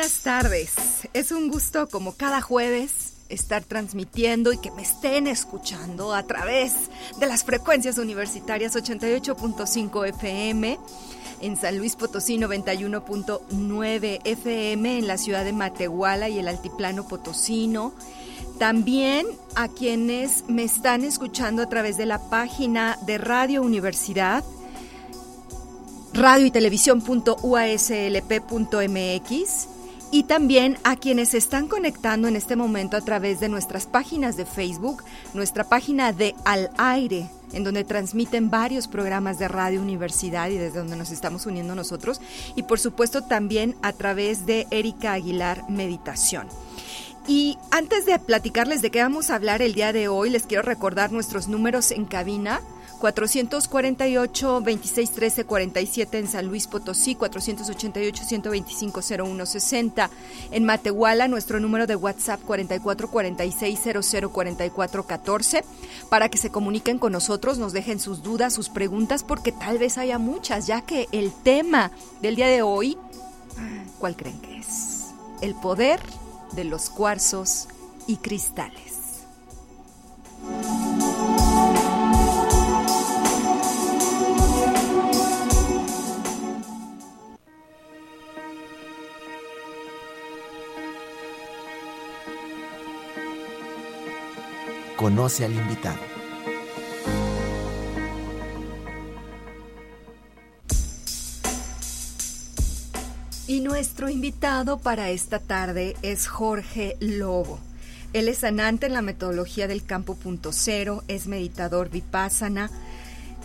Buenas tardes. Es un gusto como cada jueves estar transmitiendo y que me estén escuchando a través de las frecuencias universitarias 88.5 FM en San Luis Potosí 91.9 FM en la ciudad de Matehuala y el altiplano potosino. También a quienes me están escuchando a través de la página de Radio Universidad radio y televisión.uaslp.mx y también a quienes están conectando en este momento a través de nuestras páginas de Facebook, nuestra página de Al Aire, en donde transmiten varios programas de Radio Universidad y desde donde nos estamos uniendo nosotros, y por supuesto también a través de Erika Aguilar Meditación. Y antes de platicarles de qué vamos a hablar el día de hoy, les quiero recordar nuestros números en cabina 448 2613 47 en San Luis Potosí, 488 125 0160 en Matehuala, nuestro número de WhatsApp 4446 14 para que se comuniquen con nosotros, nos dejen sus dudas, sus preguntas, porque tal vez haya muchas, ya que el tema del día de hoy, ¿cuál creen que es? El poder de los cuarzos y cristales. Conoce al invitado. Y nuestro invitado para esta tarde es Jorge Lobo. Él es sanante en la metodología del campo punto cero, es meditador vipassana,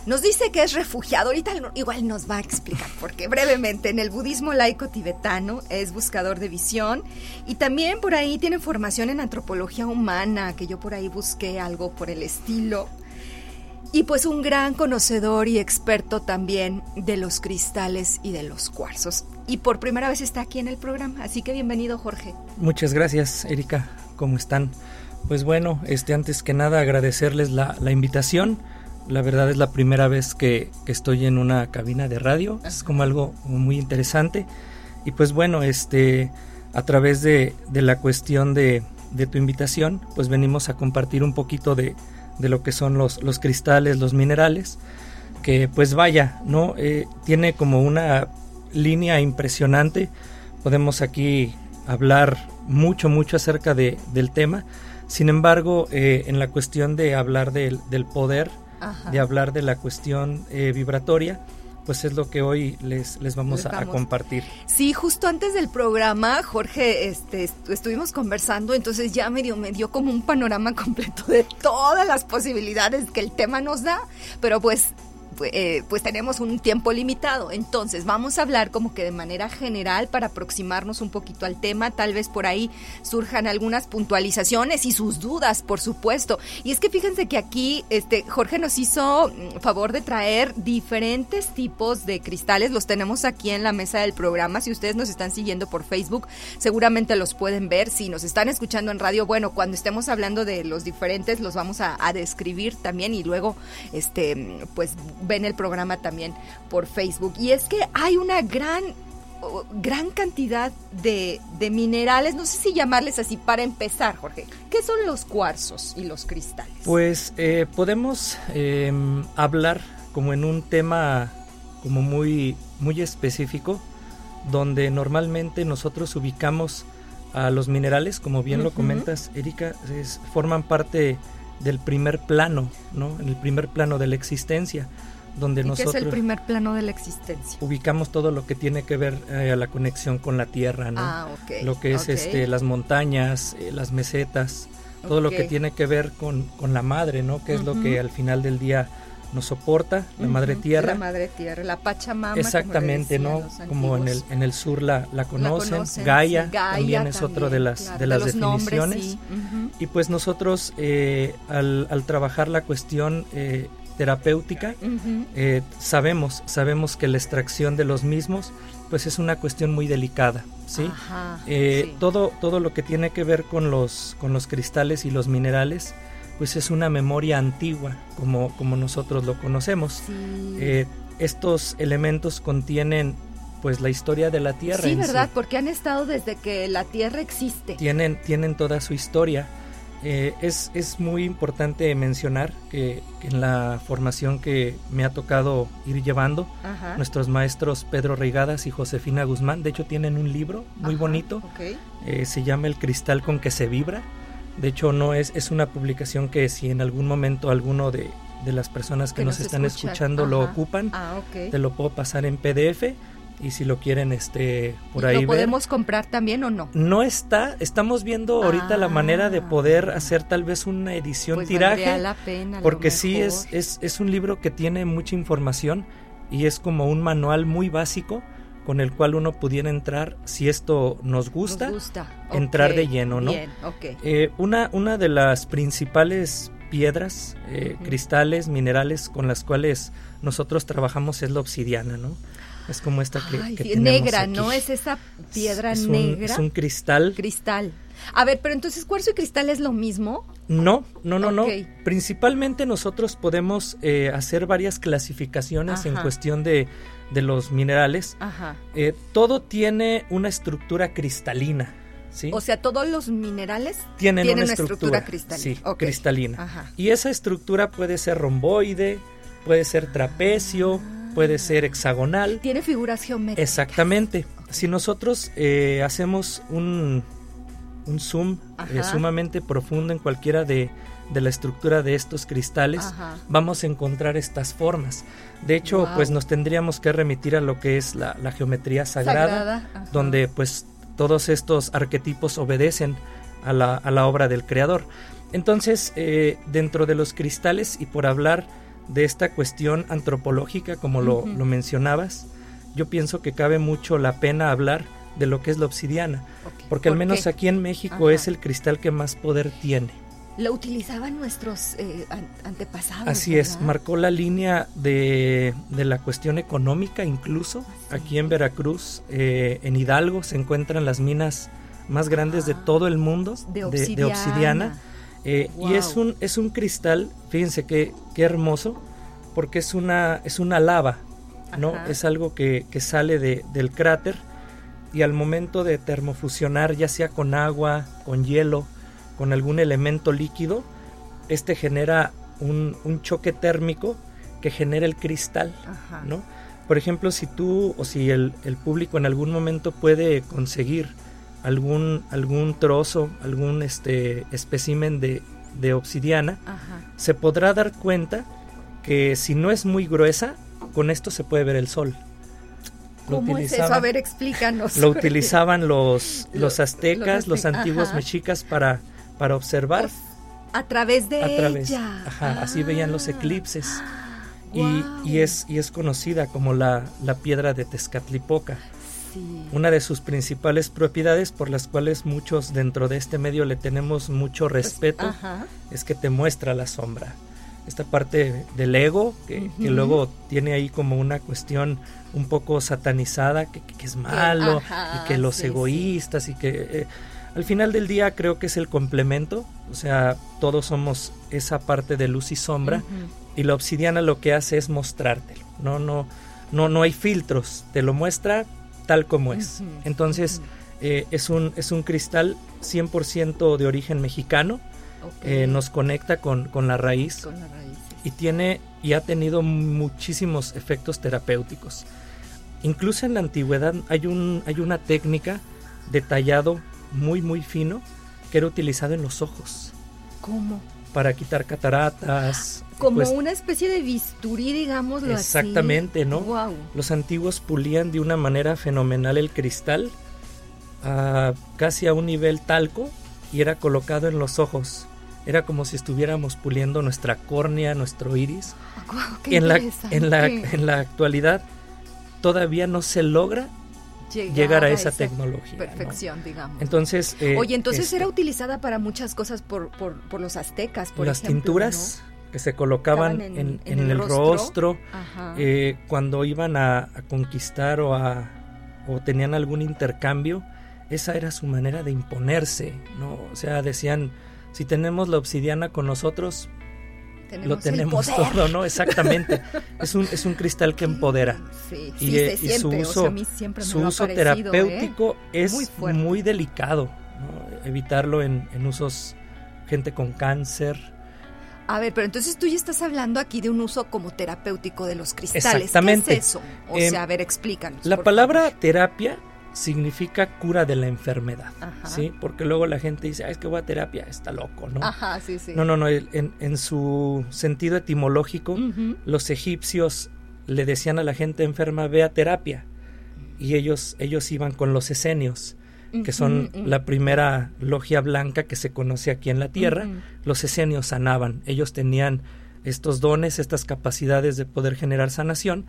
nos dice que es refugiado, ahorita igual nos va a explicar, porque brevemente en el budismo laico tibetano es buscador de visión y también por ahí tiene formación en antropología humana, que yo por ahí busqué algo por el estilo. Y pues un gran conocedor y experto también de los cristales y de los cuarzos. Y por primera vez está aquí en el programa, así que bienvenido Jorge. Muchas gracias Erika, ¿cómo están? Pues bueno, este antes que nada agradecerles la, la invitación la verdad es la primera vez que, estoy en una cabina de radio. Es como algo muy interesante. Y pues bueno, este, a través de, la cuestión de, tu invitación, pues venimos a compartir un poquito de, lo que son los, los, cristales, los minerales, que pues vaya, ¿no? Eh, tiene como una línea impresionante. Podemos aquí hablar mucho, mucho acerca de, del tema. Sin embargo, eh, en la cuestión de hablar del, del poder, de hablar de la cuestión eh, vibratoria, pues es lo que hoy les, les vamos, a, compartir. Sí, justo antes del programa, Jorge, este, estuvimos conversando, entonces ya me dio, me dio como un panorama completo de todas las posibilidades que el tema nos da, pero pues eh, pues tenemos un tiempo limitado. Entonces, vamos a hablar como que de manera general para aproximarnos un poquito al tema. Tal vez por ahí surjan algunas puntualizaciones y sus dudas, por supuesto. Y es que fíjense que aquí este, Jorge nos hizo mm, favor de traer diferentes tipos de cristales. Los tenemos aquí en la mesa del programa. Si ustedes nos están siguiendo por Facebook, seguramente los pueden ver. Si nos están escuchando en radio, bueno, cuando estemos hablando de los diferentes, los vamos a, a describir también y luego, este, pues ven el programa también por Facebook. Y es que hay una gran gran cantidad de, minerales, no sé si llamarles así para empezar, Jorge. ¿Qué son los cuarzos y los cristales? Pues eh, podemos em, hablar como en un tema como muy, muy específico, donde normalmente nosotros ubicamos a los minerales, como bien lo comentas, Erika, forman parte del primer plano, ¿no? En el primer plano de la existencia donde nosotros qué es el primer plano de la existencia? Ubicamos todo lo que tiene que ver eh, a la conexión con la tierra, ¿no? Ah, Lo que es este las montañas, eh, las mesetas, todo lo que tiene que ver con, con la madre, ¿no? Que es lo que al final del día nos soporta, la madre tierra. La madre tierra, la Pachamama. Exactamente, ¿no? Como en el, en el sur la, la conocen. Gaia, también es otro de las, de las definiciones. Y pues nosotros eh, al, al, trabajar la cuestión eh, terapéutica, eh, sabemos, sabemos que la extracción de los mismos pues es una cuestión muy delicada, ¿sí? sí. Todo, todo lo que tiene que ver con los, con los cristales y los minerales, pues es una memoria antigua, como, como nosotros lo conocemos. Eh, estos elementos contienen pues la historia de la Tierra. Sí, ¿verdad? Porque han estado desde que la Tierra existe. Tienen, tienen toda su historia. Eh, es, es, muy importante mencionar que, en la formación que me ha tocado ir llevando, nuestros maestros Pedro Reigadas y Josefina Guzmán, de hecho tienen un libro muy bonito, eh, se llama El cristal con que se vibra. De hecho, no es, es una publicación que si en algún momento alguno de, las personas que, nos, están escuchando lo ocupan, ah, te lo puedo pasar en PDF y si lo quieren este por ahí ¿Lo podemos comprar también o no? No está, estamos viendo ahorita la manera de poder ah. hacer tal vez una edición pues tiraje, la pena, porque sí es, es es un libro que tiene mucha información y es como un manual muy básico con el cual uno pudiera entrar, si esto nos gusta, entrar de lleno, ¿no? Eh, una, una de las principales piedras, eh, cristales, minerales con las cuales nosotros trabajamos es la obsidiana, ¿no? Es como esta que, que negra, ¿no? Es esa piedra negra. es un cristal. Cristal. A ver, pero entonces cuarzo y cristal es lo mismo. No, no, no, no. Principalmente nosotros podemos eh, hacer varias clasificaciones en cuestión de de los minerales, eh, todo tiene una estructura cristalina. ¿sí? O sea, todos los minerales tienen, una, estructura, cristalina. Sí, cristalina. Y esa estructura puede ser romboide, puede ser trapecio, puede ser hexagonal. Tiene figuras geométricas. Exactamente. Si nosotros eh, hacemos un, un zoom eh, sumamente profundo en cualquiera de, de la estructura de estos cristales, vamos a encontrar estas formas. De hecho, pues nos tendríamos que remitir a lo que es la, geometría sagrada, donde pues todos estos arquetipos obedecen a la, a la obra del creador. Entonces, eh, dentro de los cristales y por hablar de esta cuestión antropológica, como lo, mencionabas, yo pienso que cabe mucho la pena hablar de lo que es la obsidiana, porque al menos aquí en México es el cristal que más poder tiene. Lo utilizaban nuestros eh, antepasados. Así es, marcó la línea de, la cuestión económica incluso. Aquí en Veracruz, eh, en Hidalgo, se encuentran las minas más grandes de todo el mundo de obsidiana. Eh, y es un, es un cristal, fíjense qué, qué hermoso, porque es una, es una lava, ¿no? Es algo que, que sale de, del cráter y al momento de termofusionar, ya sea con agua, con hielo, con algún elemento líquido, este genera un, choque térmico que genera el cristal, ¿no? Por ejemplo, si tú o si el, público en algún momento puede conseguir algún, algún trozo, algún este, espécimen de, obsidiana, se podrá dar cuenta que si no es muy gruesa, con esto se puede ver el sol. ¿Cómo es eso? A ver, explícanos. Lo utilizaban los, los aztecas, los, antiguos mexicas para para observar. a través de ella. Ajá, así veían los eclipses. Y, y, es, y es conocida como la, la piedra de Tezcatlipoca. Sí. Una de sus principales propiedades por las cuales muchos dentro de este medio le tenemos mucho pues, respeto es que te muestra la sombra. Esta parte del ego que, que luego tiene ahí como una cuestión un poco satanizada, que, que es malo y que los egoístas y que... Eh, al final del día creo que es el complemento, o sea, todos somos esa parte de luz y sombra y la obsidiana lo que hace es mostrártelo. No no no no hay filtros, te lo muestra tal como es. Entonces, eh, es un es un cristal 100% de origen mexicano. Eh, nos conecta con, la raíz, y tiene y ha tenido muchísimos efectos terapéuticos. Incluso en la antigüedad hay un hay una técnica detallado muy, muy fino que era utilizado en los ojos. ¿Cómo? Para quitar cataratas. Como pues una especie de bisturí, digámoslo exactamente, ¿no? Los antiguos pulían de una manera fenomenal el cristal, casi a un nivel talco, y era colocado en los ojos. era como si estuviéramos puliendo nuestra córnea, nuestro iris. Guau, qué En la, en, la, en la actualidad todavía no se logra llegar a esa tecnología. ¿no? perfección, digamos. Entonces, eh, Oye, entonces este, era utilizada para muchas cosas por, por, por los aztecas, por las ejemplo, tinturas que se colocaban en, en- el el rostro. eh, cuando iban a, a conquistar o a o tenían algún intercambio, esa era su manera de imponerse, ¿no? O sea, decían, si tenemos la obsidiana con nosotros, Tenemos lo el tenemos poder. todo, ¿no? Exactamente. es un es un cristal que empodera. Sí, Y, sí eh, se y su o uso, sea, a mí siempre me su lo ha uso ¿eh? terapéutico es Muy delicado, ¿no? evitarlo en, en usos gente con cáncer. A ver, pero entonces tú ya estás hablando aquí de un uso como terapéutico de los cristales. Exactamente. ¿Qué es eso? O Eh, sea, a ver, explícanos. La palabra favor. terapia significa cura de la enfermedad, Ajá. ¿sí? Porque luego la gente dice, "Ah, es que voy a terapia, está loco, ¿no? Ajá, sí, sí. No, no, no, en, en su sentido etimológico, los egipcios le decían a la gente enferma, ve a terapia, y ellos, ellos iban con los esenios, que son la primera logia blanca que se conoce aquí en la tierra, los esenios sanaban, ellos tenían estos dones, estas capacidades de poder generar sanación,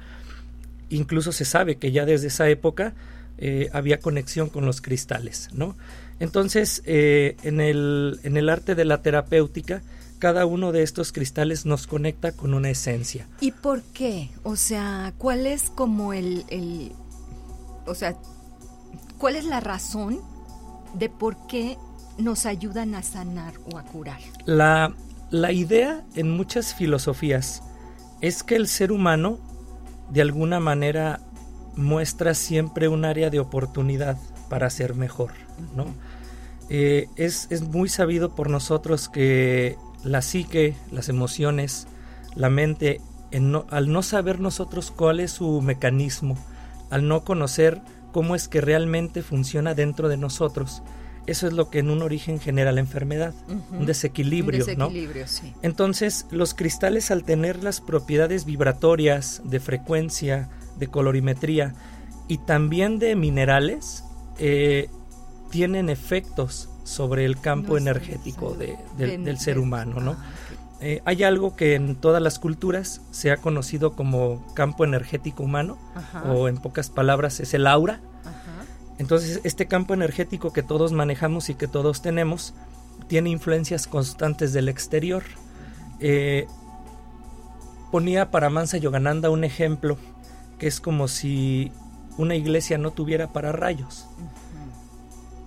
incluso se sabe que ya desde esa época eh, había conexión con los cristales, ¿no? Entonces, eh, en, el, en el arte de la terapéutica, cada uno de estos cristales nos conecta con una esencia. ¿Y por qué? O sea, ¿cuál es como el, el- o sea, cuál es la razón de por qué nos ayudan a sanar o a curar? La, la idea en muchas filosofías es que el ser humano de alguna manera muestra siempre un área de oportunidad para ser mejor, ¿no? Eh, es, es muy sabido por nosotros que la psique, las emociones, la mente, en no- al no saber nosotros cuál es su mecanismo, al no conocer cómo es que realmente funciona dentro de nosotros, eso es lo que en un origen genera la enfermedad, un desequilibrio, Un ¿no? desequilibrio, sí. Entonces, los cristales al tener las propiedades vibratorias, de frecuencia, de colorimetría y también de minerales, eh, tienen efectos sobre el campo No energético sí. de- del, ser humano, ¿no? Ah. Eh, hay algo que en todas las culturas se ha conocido como campo energético humano, Ajá, o en pocas palabras es el aura. ajá. Entonces, este campo energético que todos manejamos y que todos tenemos tiene influencias constantes del exterior. Eh, ponía para Mansa Yogananda un ejemplo que es como si una iglesia no tuviera pararrayos.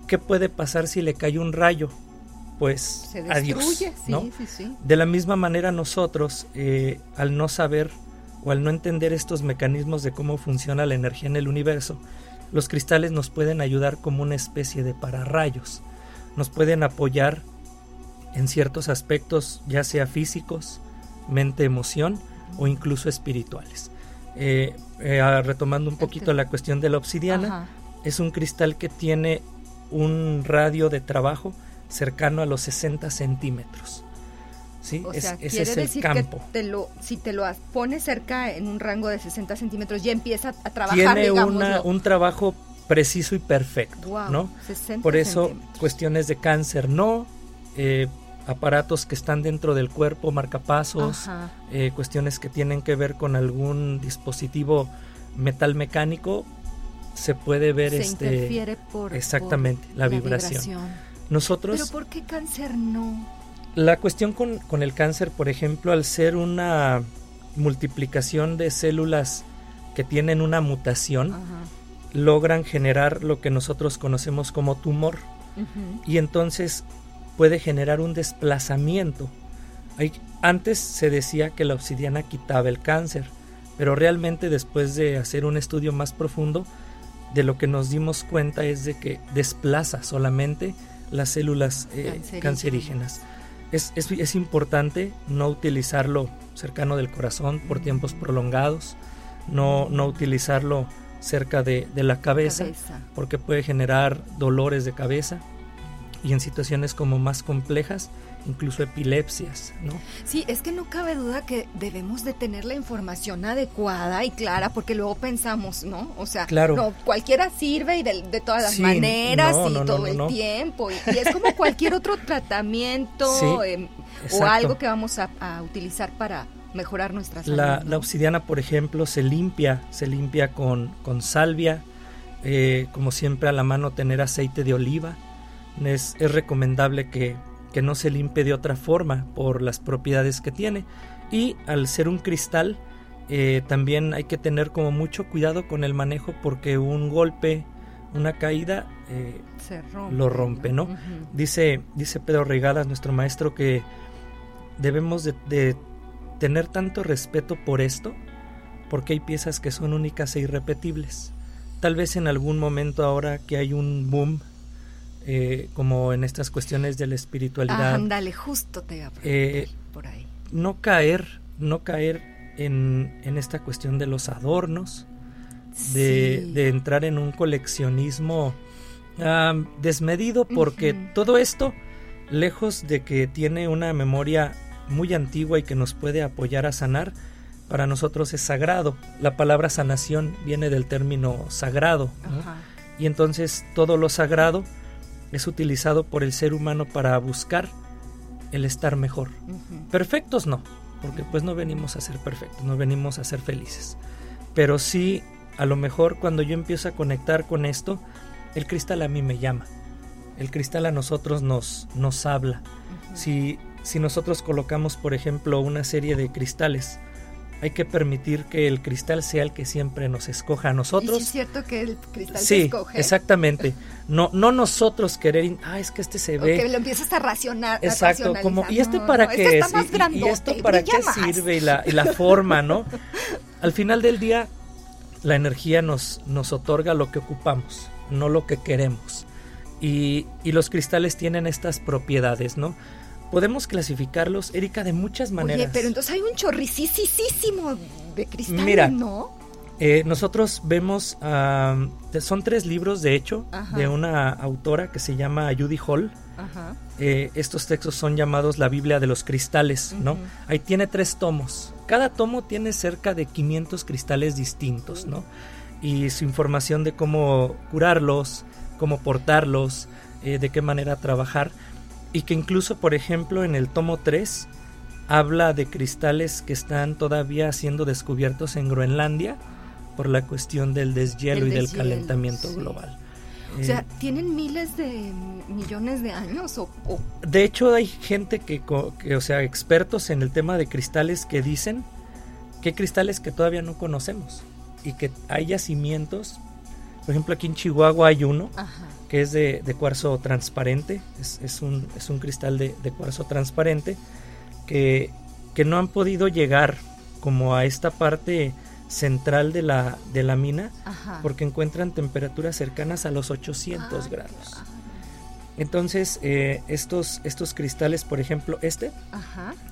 ¿Qué puede pasar si le cae un rayo? Pues Se adiós. destruye, sí, ¿no? sí, sí. De la misma manera nosotros, eh, al no saber o al no entender estos mecanismos de cómo funciona la energía en el universo, los cristales nos pueden ayudar como una especie de pararrayos. Nos pueden apoyar en ciertos aspectos, ya sea físicos, mente, emoción o incluso espirituales. Eh, eh, retomando un poquito la cuestión de la obsidiana, Ajá. es un cristal que tiene un radio de trabajo cercano a los 60 centímetros. ¿Sí? O Es- sea, ese es el decir campo. que te lo, si te lo pones cerca en un rango de 60 centímetros, ya empieza a trabajar, Tiene digamos. una, un trabajo preciso y perfecto, Wow, ¿no? 60 Por eso cuestiones de cáncer no, eh, aparatos que están dentro del cuerpo, marcapasos, eh, cuestiones que tienen que ver con algún dispositivo metal mecánico, se puede ver Se este interfiere por exactamente, por la vibración. Nosotros Pero ¿por qué cáncer no? La cuestión con, con el cáncer, por ejemplo, al ser una multiplicación de células que tienen una mutación, Ajá. logran generar lo que nosotros conocemos como tumor y entonces puede generar un desplazamiento. Antes se decía que la obsidiana quitaba el cáncer, pero realmente después de hacer un estudio más profundo, de lo que nos dimos cuenta es de que desplaza solamente las células eh, Cancerígenas. cancerígenas. Es, es- es importante no utilizarlo cercano del corazón por tiempos prolongados, no, no utilizarlo cerca de, de la cabeza, Cabeza. porque puede generar dolores de cabeza y en situaciones como más complejas, incluso epilepsias, ¿no? Sí, es que no cabe duda que debemos de tener la información adecuada y clara, porque luego pensamos, ¿no? O sea, Claro. no, cualquiera sirve y de, de todas las Sí, maneras no, y no, todo el tiempo. Y, y es como cualquier otro tratamiento. Sí. em, o algo que vamos a, utilizar para mejorar nuestra salud. La, la, obsidiana, por ejemplo, se limpia, se limpia con, con salvia, eh, como siempre a la mano tener aceite de oliva. Es, es recomendable que, que, no se limpie de otra forma por las propiedades que tiene. Y al ser un cristal, eh, también hay que tener como mucho cuidado con el manejo porque un golpe, una caída, eh, lo rompe, ¿no? dice, dice Pedro Regadas, nuestro maestro, que debemos de tener tanto respeto por esto porque hay piezas que son únicas e irrepetibles. Tal vez en algún momento ahora que hay un boom, eh, como en estas cuestiones de la espiritualidad. ándale, justo te eh, por ahí. No caer, no caer en, en esta cuestión de los adornos, de, de, entrar en un coleccionismo desmedido, porque todo esto, lejos de que tiene una memoria muy antigua y que nos puede apoyar a sanar, para nosotros es sagrado. La palabra sanación viene del término sagrado. Y entonces todo lo sagrado es utilizado por el ser humano para buscar el estar mejor. Perfectos no, porque pues no venimos a ser perfectos, no venimos a ser felices. Pero sí, a lo mejor cuando yo empiezo a conectar con esto, el cristal a mí me llama. El cristal a nosotros nos, nos habla. si, si nosotros colocamos, por ejemplo, una serie de cristales, hay que permitir que el cristal sea el que siempre nos escoja a nosotros. ¿Y es cierto que el cristal sí, escoge? exactamente. No, no nosotros querer, ah, es que este se ve. que lo empiezas a racionar. Exacto, como, ¿y este para qué este es? ¿Y, esto para qué sirve? Y la, y la forma, ¿no? Al final del día, la energía nos, nos otorga lo que ocupamos, no lo que queremos. Y, y los cristales tienen estas propiedades, ¿no? Podemos clasificarlos, Erika, de muchas maneras. Oye, pero entonces hay un chorricísimo de cristal, Mira, ¿no? Eh, nosotros vemos, son tres libros de hecho, de una autora que se llama Judy Hall. Ajá. Eh, estos textos son llamados la Biblia de los cristales, ¿no? Ahí tiene tres tomos. Cada tomo tiene cerca de 500 cristales distintos, ¿no? Y su información de cómo curarlos, cómo portarlos, eh, de qué manera trabajar y que incluso, por ejemplo, en el tomo 3 habla de cristales que están todavía siendo descubiertos en Groenlandia por la cuestión del deshielo y del calentamiento global. O sea, eh, ¿tienen miles de millones de años? O, De hecho, hay gente que, que, o sea, expertos en el tema de cristales que dicen que hay cristales que todavía no conocemos y que hay yacimientos. Por ejemplo, aquí en Chihuahua hay uno Ajá que es de, cuarzo transparente, es, un, es un, cristal de, cuarzo transparente que, que, no han podido llegar como a esta parte central de la, de la mina porque encuentran temperaturas cercanas a los 800 grados. Entonces, eh, estos, estos cristales, por ejemplo, este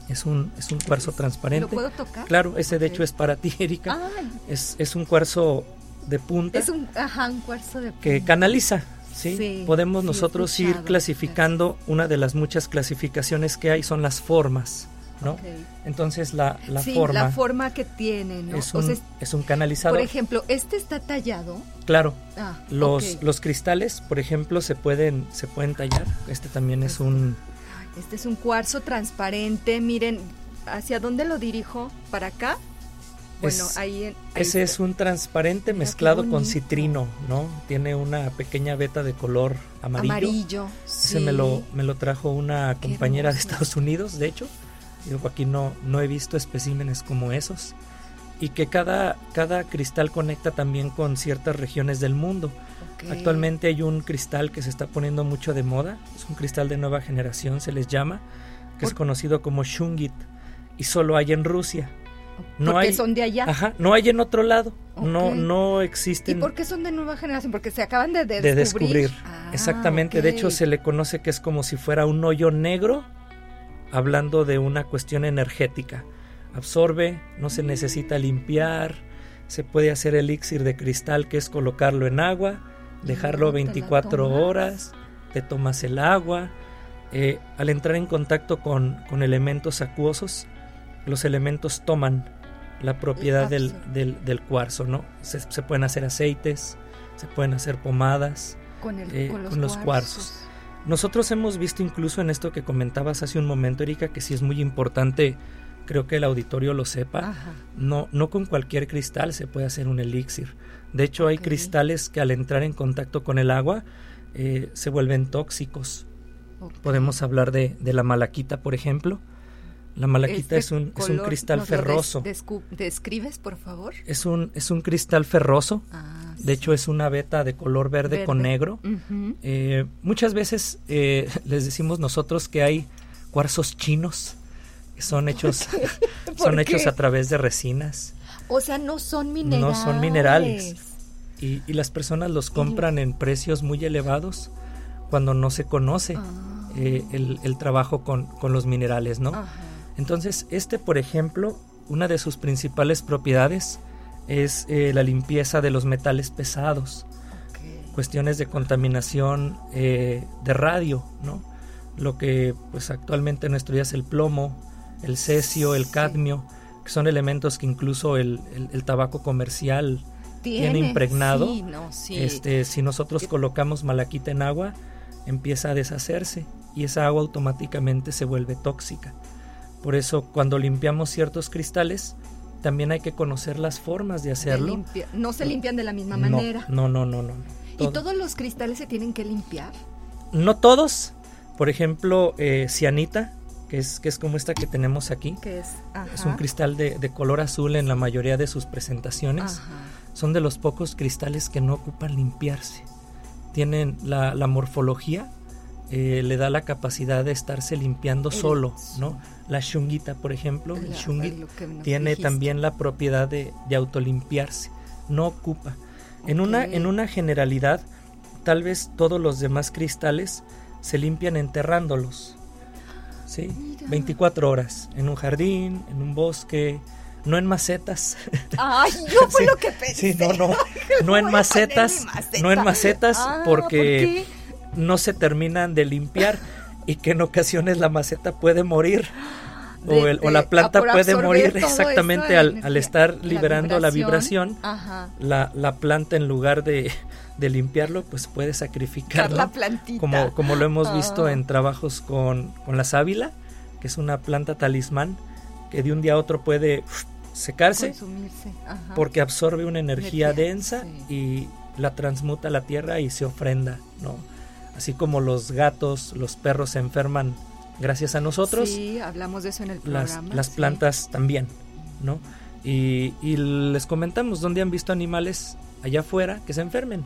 Es, un, es un cuarzo transparente. ¿Lo puedo tocar? Claro, ese de hecho es para ti, Erika. Es, es un cuarzo de punta. Es un, ajá, un cuarzo de punta. Que canaliza ¿sí? Podemos nosotros ir clasificando, una de las muchas clasificaciones que hay son las formas. ¿no? Entonces la, la forma... la forma que tiene, ¿no? Es un, es un canalizador. Por ejemplo, ¿este está tallado? Claro. Ah, los, los cristales, por ejemplo, se pueden, se pueden tallar. Este también es un... Este es un cuarzo transparente. Miren, ¿hacia dónde lo dirijo? ¿Para acá? Bueno, ahí, ese es un transparente mezclado con citrino, ¿no? Tiene una pequeña veta de color amarillo. Amarillo. Ese me lo me lo trajo una compañera de Estados Unidos, de hecho. Yo aquí no no he visto especímenes como esos y que cada cada cristal conecta también con ciertas regiones del mundo. Actualmente hay un cristal que se está poniendo mucho de moda, es un cristal de nueva generación, se les llama, que es conocido como Shungit y solo hay en Rusia. No porque hay, son de allá. Ajá, no hay en otro lado. No, no existen. ¿Y por qué son de nueva generación? Porque se acaban de, de, descubrir. Ah, Exactamente. De hecho, se le conoce que es como si fuera un hoyo negro, hablando de una cuestión energética. Absorbe, no se necesita mm. limpiar, se puede hacer elixir de cristal, que es colocarlo en agua, dejarlo 24 horas, te tomas el agua. Eh, al entrar en contacto con, con elementos acuosos, los elementos toman la propiedad del, del, cuarzo, ¿no? Se, pueden hacer aceites, se pueden hacer pomadas con, eh, los, cuarzos. Nosotros hemos visto incluso en esto que comentabas hace un momento, Erika, que sí es muy importante, creo que el auditorio lo sepa, no, no con cualquier cristal se puede hacer un elixir. De hecho, hay cristales que al entrar en contacto con el agua eh, se vuelven tóxicos. Podemos hablar de, de, la malaquita, por ejemplo. La malaquita este es, un, es, un, cristal ferroso. ¿Describes, por favor? Es un, es un cristal ferroso. Ah, de hecho, es una beta de color verde, con negro. Eh, muchas veces eh, les decimos nosotros que hay cuarzos chinos que son hechos, son hechos a través de resinas. O sea, no son minerales. No son minerales. Y, y las personas los compran en precios muy elevados cuando no se conoce ah. eh, el, el, trabajo con, con, los minerales, ¿no? Entonces, este, por ejemplo, una de sus principales propiedades es eh, la limpieza de los metales pesados, okay. cuestiones de contaminación eh, de radio, ¿no? Lo que pues actualmente en nuestro día es el plomo, el cesio, el cadmio, que son elementos que incluso el, el, el tabaco comercial tiene, tiene impregnado. Sí, no, sí. Este, si nosotros colocamos malaquita en agua, empieza a deshacerse y esa agua automáticamente se vuelve tóxica. Por eso cuando limpiamos ciertos cristales, también hay que conocer las formas de hacerlo. No se limpian de la misma manera. No, no, no, no. no. ¿Y todos los cristales se tienen que limpiar? No todos. Por ejemplo, eh, cianita, que es, que es como esta que tenemos aquí. Que es, es un cristal de, de, color azul en la mayoría de sus presentaciones. Ajá. Son de los pocos cristales que no ocupan limpiarse. Tienen la, la morfología eh, le da la capacidad de estarse limpiando solo, ¿no? La shunguita, por ejemplo, el shungi tiene dijiste. también la propiedad de, de, autolimpiarse, no ocupa. Okay. En, una, en una generalidad, tal vez todos los demás cristales se limpian enterrándolos, ¿sí? Mira. 24 horas, en un jardín, en un bosque, no en macetas. Ay, yo fue sí, lo que pensé. Sí, no, no, no en macetas, maceta? no en macetas, ah, porque... ¿por no se terminan de limpiar y que en ocasiones la maceta puede morir. De, o, el, o, la planta puede morir exactamente al, al, estar liberando la vibración, la, vibración la, la, planta en lugar de, de limpiarlo pues puede sacrificarlo la plantita. como, como lo hemos visto ah. en trabajos con, con la sábila que es una planta talismán que de un día a otro puede secarse porque absorbe una energía, energía densa sí. y la transmuta a la tierra y se ofrenda no así como los gatos, los perros se enferman gracias a nosotros. Sí, hablamos de eso en el programa. Las, las sí. plantas también, ¿no? Y, y, les comentamos dónde han visto animales allá afuera que se enfermen.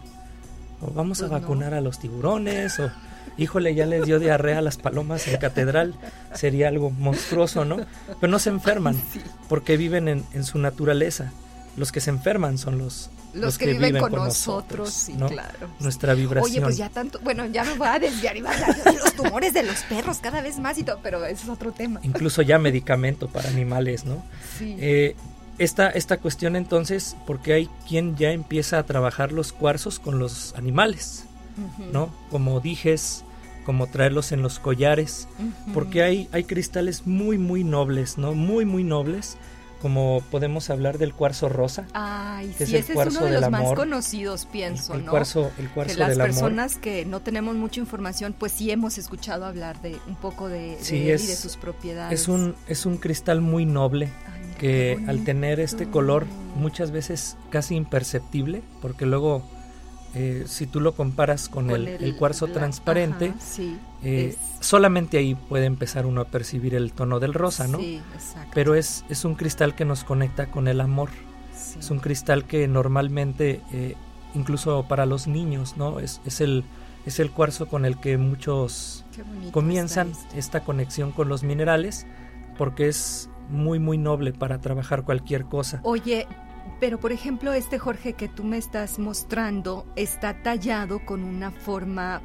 O vamos pues a vacunar no. a los tiburones, o híjole, ya les dio diarrea a las palomas en catedral. Sería algo monstruoso, ¿no? Pero no se enferman porque viven en, en su naturaleza. Los que se enferman son los, los, los que, que, viven, con, con, nosotros, nosotros sí, ¿no? claro. Nuestra vibración. Oye, pues ya tanto, bueno, ya me voy a desviar y va a hablar de los tumores de los perros cada vez más y todo, pero ese es otro tema. Incluso ya medicamento para animales, ¿no? Sí. Eh, esta, esta cuestión entonces, porque hay quien ya empieza a trabajar los cuarzos con los animales, uh -huh. ¿no? Como dijes, como traerlos en los collares, uh -huh. porque hay, hay cristales muy, muy nobles, ¿no? Muy, muy nobles como podemos hablar del cuarzo rosa. Ay, que sí, es ese es uno de los más conocidos, pienso, el, el ¿no? Cuarzo, el cuarzo que las del personas amor. que no tenemos mucha información, pues sí hemos escuchado hablar de un poco de, sí, él es, y de sus propiedades. Es un, es un cristal muy noble Ay, que al tener este color muchas veces casi imperceptible, porque luego eh, si tú lo comparas con, con el, el, el, cuarzo la, transparente, ajá, sí, eh, solamente ahí puede empezar uno a percibir el tono del rosa, ¿no? Sí, exacto. Pero es, es un cristal que nos conecta con el amor. Sí. Es un cristal que normalmente, eh, incluso para los niños, ¿no? Es, es, el, es el cuarzo con el que muchos comienzan esta conexión con los minerales, porque es muy, muy noble para trabajar cualquier cosa. Oye, pero por ejemplo, este Jorge que tú me estás mostrando está tallado con una forma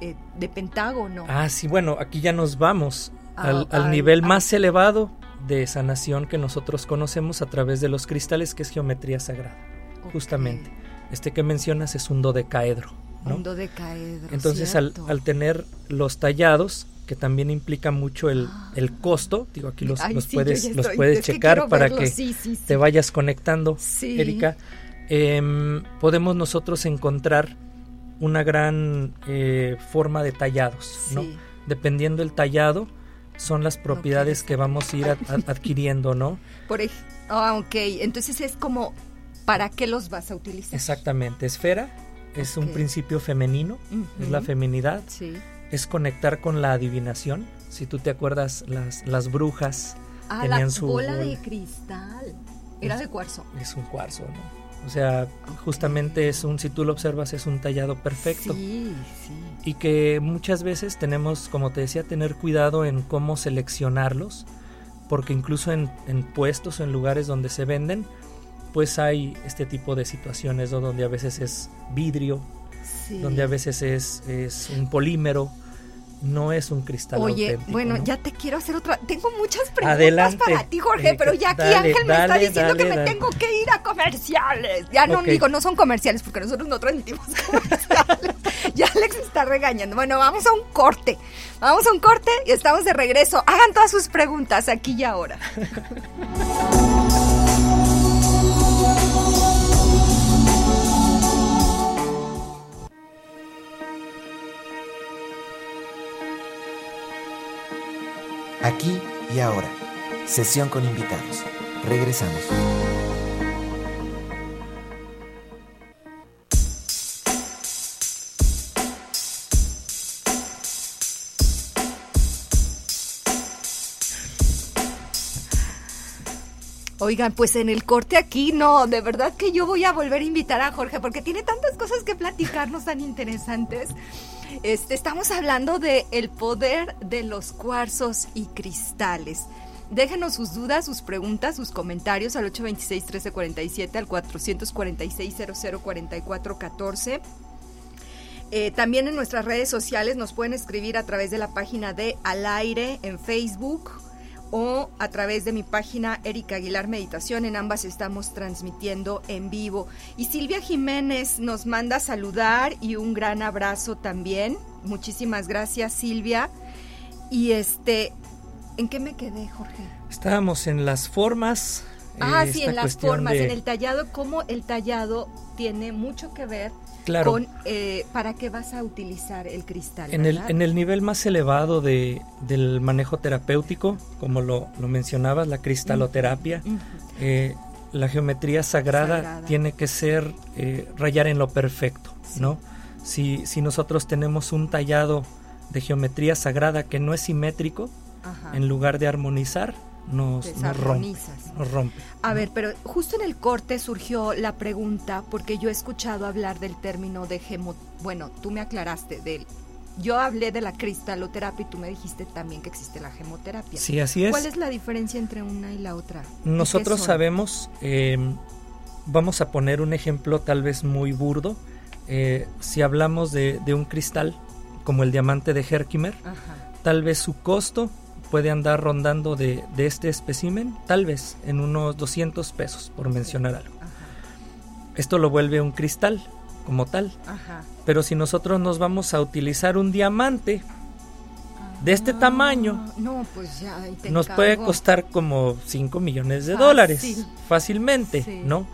eh, de pentágono. Ah, sí, bueno, aquí ya nos vamos ah, al, al, nivel más elevado de sanación que nosotros conocemos a través de los cristales, que es geometría sagrada, okay. justamente. Este que mencionas es un dodecaedro. ¿no? Un dodecaedro. Entonces, al, al, tener los tallados, que también implica mucho el, ah. el costo, digo, aquí los, Ay, los sí, puedes, los puedes es checar que para verlo. que sí, sí, te vayas conectando, Erika. Eh, podemos nosotros encontrar una gran eh, forma de tallados, ¿no? Dependiendo el tallado, son las propiedades que vamos a ir adquiriendo, ¿no? Por ah, ok, entonces es como, ¿para qué los vas a utilizar? Exactamente, esfera es un principio femenino, es la feminidad, sí. Es conectar con la adivinación. Si tú te acuerdas, las, las brujas ah, tenían la bola de cristal, era de cuarzo. Es un cuarzo, ¿no? O sea, justamente es un, si tú lo observas, es un tallado perfecto. Sí, sí. Y que muchas veces tenemos, como te decía, tener cuidado en cómo seleccionarlos, porque incluso en, en puestos o en lugares donde se venden, pues hay este tipo de situaciones donde a veces es vidrio, donde a veces es, es un polímero, no es un cristal Oye, bueno, ya te quiero hacer otra. Tengo muchas preguntas para ti, Jorge, pero ya aquí Ángel me está diciendo que me tengo que ir a comerciales. Ya no digo, no son comerciales porque nosotros no transmitimos comerciales. ya Alex está regañando. Bueno, vamos a un corte. Vamos a un corte y estamos de regreso. Hagan todas sus preguntas aquí y ahora. Aquí y ahora. Sesión con invitados. Regresamos. Oigan, pues en el corte aquí no, de verdad que yo voy a volver a invitar a Jorge porque tiene tantas cosas que platicarnos tan interesantes. Este, estamos hablando de el poder de los cuarzos y cristales. Déjenos sus dudas, sus preguntas, sus comentarios al 826-1347, al 446-004414. Eh, también en nuestras redes sociales nos pueden escribir a través de la página de Al Aire en Facebook o a través de mi página Erika Aguilar Meditación. En ambas estamos transmitiendo en vivo. Y Silvia Jiménez nos manda saludar y un gran abrazo también. Muchísimas gracias, Silvia. Y este, ¿en qué me quedé, Jorge? Estábamos en las formas. Ah, sí, en las formas, en el tallado, cómo el tallado tiene mucho que ver claro. con eh, para qué vas a utilizar el cristal. En el, en el nivel más elevado de, del manejo terapéutico, como lo, lo mencionabas, la cristaloterapia, eh, la geometría sagrada, tiene que ser eh, rayar en lo perfecto, ¿no? Si, si nosotros tenemos un tallado de geometría sagrada que no es simétrico, en lugar de armonizar, nos, nos, rompe, nos rompe. A ver, pero justo en el corte surgió la pregunta, porque yo he escuchado hablar del término de gemo... Bueno, tú me aclaraste del... Yo hablé de la cristaloterapia y tú me dijiste también que existe la gemoterapia. Sí, así es. ¿Cuál es la diferencia entre una y la otra? Nosotros sabemos, eh, vamos a poner un ejemplo tal vez muy burdo. Eh, si hablamos de, de, un cristal como el diamante de Herkimer, tal vez su costo puede andar rondando de, este espécimen, tal vez en unos 200 pesos, por mencionar algo. Esto lo vuelve un cristal como tal. Pero si nosotros nos vamos a utilizar un diamante de este ah, tamaño, pues nos puede costar como 5 millones de dólares fácilmente, ¿no?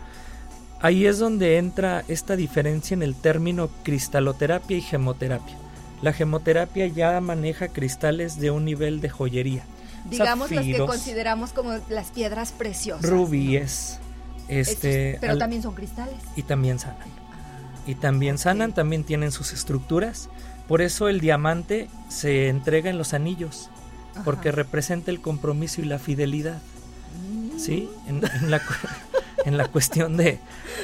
Ahí es donde entra esta diferencia en el término cristaloterapia y gemoterapia. La gemoterapia ya maneja cristales de un nivel de joyería. Digamos los que consideramos como las piedras preciosas. Rubíes. Este, pero también son cristales. Y también sanan. y también sanan, también tienen sus estructuras. Por eso el diamante se entrega en los anillos, porque representa el compromiso y la fidelidad. Mm. ¿Sí? En, la, en, la, cuestión de,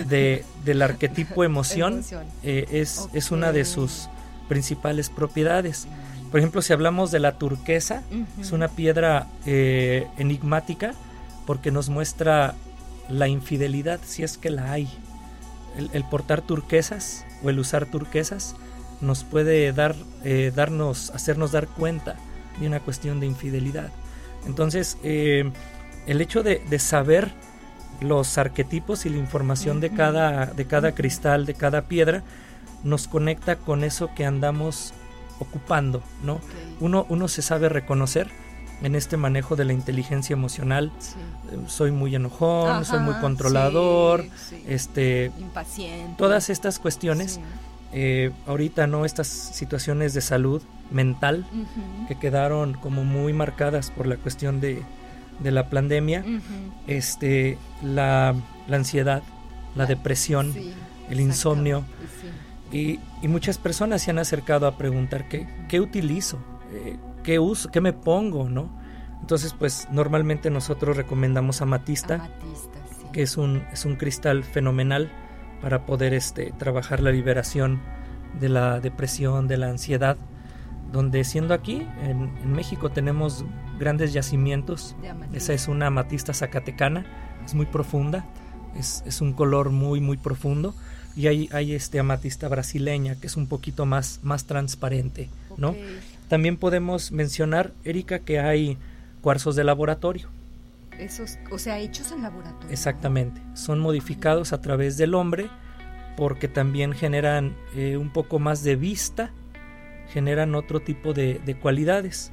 del arquetipo emoción, eh, es, es una de sus principales propiedades. Por ejemplo, si hablamos de la turquesa, es una piedra eh, enigmática porque nos muestra la infidelidad, si es que la hay. El, portar turquesas o el usar turquesas nos puede dar, eh, darnos, hacernos dar cuenta de una cuestión de infidelidad. Entonces, eh, el hecho de, saber los arquetipos y la información de, cada, de cada cristal, de cada piedra, nos conecta con eso que andamos ocupando, ¿no? Uno, uno se sabe reconocer en este manejo de la inteligencia emocional. Eh, soy muy enojón, soy muy controlador, este impaciente. Todas estas cuestiones eh, ahorita, ¿no? Estas situaciones de salud mental que quedaron como muy marcadas por la cuestión de, la pandemia, este, la, ansiedad, la depresión, el insomnio. Y, muchas personas se han acercado a preguntar qué, qué utilizo, eh, qué uso, qué me pongo, ¿no? Entonces, pues normalmente nosotros recomendamos amatista, que es un, es un cristal fenomenal para poder este, trabajar la liberación de la depresión, de la ansiedad, donde siendo aquí, en, México, tenemos grandes yacimientos. Esa es una amatista zacatecana, es muy profunda, es, es un color muy, muy profundo y hay, hay este amatista brasileña que es un poquito más, más transparente, ¿no? También podemos mencionar, Erika, que hay cuarzos de laboratorio. Esos, o sea, hechos en laboratorio. Exactamente, son modificados a través del hombre porque también generan eh, un poco más de vista, generan otro tipo de, de, cualidades.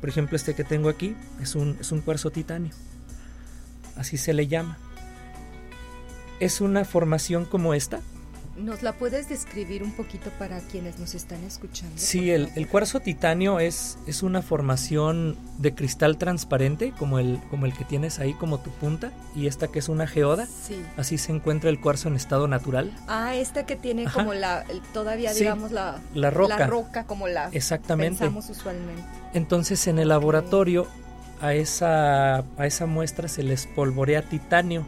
Por ejemplo, este que tengo aquí es un, es un cuarzo titanio, así se le llama. Es una formación como esta, ¿Nos la puedes describir un poquito para quienes nos están escuchando? Sí, el, cuarzo titanio es, es una formación de cristal transparente, como el, como el que tienes ahí como tu punta, y esta que es una geoda. Sí. Así se encuentra el cuarzo en estado natural. Ah, esta que tiene como la, todavía digamos la, la roca. La roca como la Exactamente. pensamos usualmente. Entonces en el laboratorio a esa, a esa muestra se les polvorea titanio